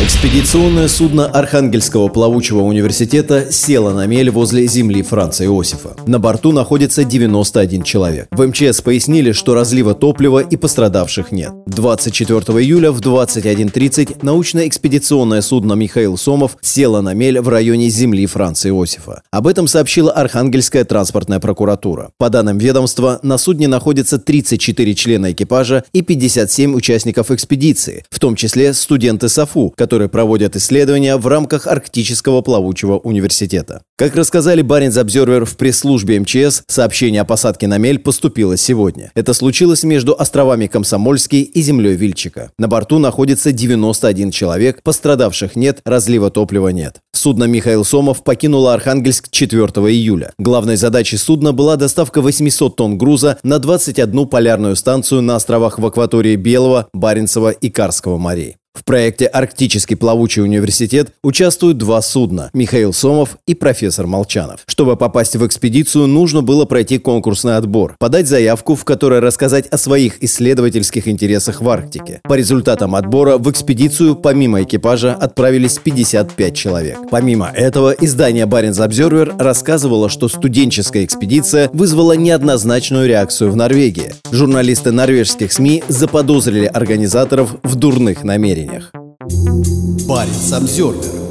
Экспедиционное судно Архангельского плавучего университета село на мель возле земли Франца Иосифа. На борту находится 91 человек. В МЧС пояснили, что разлива топлива и пострадавших нет. 24 июля в 21.30 научно-экспедиционное судно «Михаил Сомов» село на мель в районе земли Франца Иосифа. Об этом сообщила Архангельская транспортная прокуратура. По данным ведомства, на судне находится 34 члена экипажа и 57 участников экспедиции, в том числе студенты САФУ, которые проводят исследования в рамках Арктического плавучего университета. Как рассказали Баренц Обзервер в пресс-службе МЧС, сообщение о посадке на мель поступило сегодня. Это случилось между островами Комсомольский и землей Вильчика. На борту находится 91 человек, пострадавших нет, разлива топлива нет. Судно «Михаил Сомов» покинуло Архангельск 4 июля. Главной задачей судна была доставка 800 тонн груза на 21 полярную станцию на островах в акватории Белого, Баренцева и Карского морей. В проекте «Арктический плавучий университет» участвуют два судна – Михаил Сомов и профессор Молчанов. Чтобы попасть в экспедицию, нужно было пройти конкурсный отбор, подать заявку, в которой рассказать о своих исследовательских интересах в Арктике. По результатам отбора в экспедицию помимо экипажа отправились 55 человек. Помимо этого, издание «Баренц Обзервер» рассказывало, что студенческая экспедиция вызвала неоднозначную реакцию в Норвегии. Журналисты норвежских СМИ заподозрили организаторов в дурных намерениях. Баренц Обзервер.